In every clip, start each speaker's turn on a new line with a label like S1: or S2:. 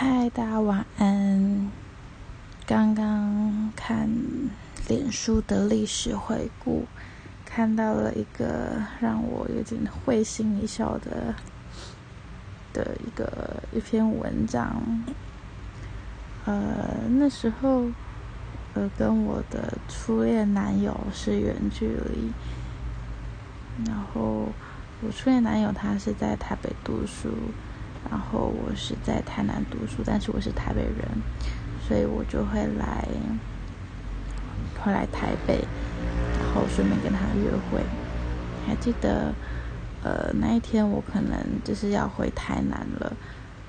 S1: 嗨，大家晚安。刚刚看脸书的历史回顾，看到了一个让我有点会心一笑的的一个一篇文章。呃，那时候，呃，跟我的初恋男友是远距离，然后我初恋男友他是在台北读书。然后我是在台南读书，但是我是台北人，所以我就会来，会来台北，然后顺便跟他约会。还记得，呃，那一天我可能就是要回台南了，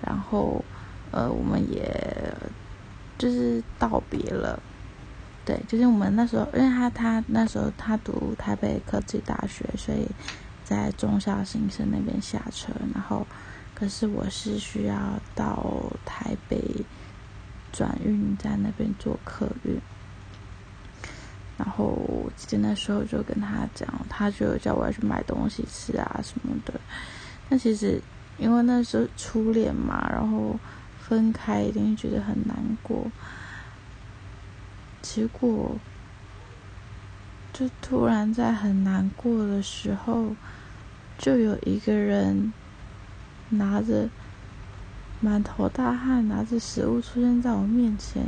S1: 然后，呃，我们也就是道别了。对，就是我们那时候，因为他他那时候他读台北科技大学，所以在中校新生那边下车，然后。可是我是需要到台北转运站那边做客运，然后我记得那时候就跟他讲，他就叫我要去买东西吃啊什么的。那其实因为那时候初恋嘛，然后分开一定觉得很难过。结果就突然在很难过的时候，就有一个人。拿着满头大汗，拿着食物出现在我面前，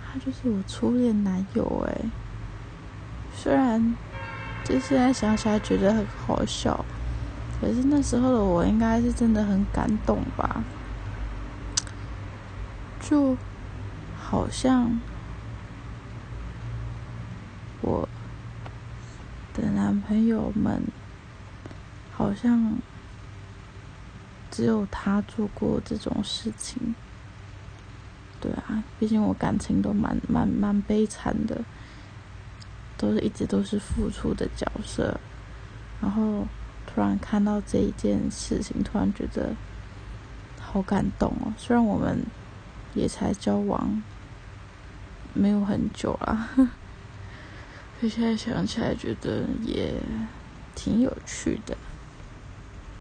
S1: 他就是我初恋男友哎。虽然就现在想起来觉得很好笑，可是那时候的我应该是真的很感动吧。就好像我的男朋友们好像。只有他做过这种事情，对啊，毕竟我感情都蛮蛮蛮悲惨的，都是一直都是付出的角色，然后突然看到这一件事情，突然觉得好感动哦。虽然我们也才交往没有很久啊，现在想起来觉得也挺有趣的。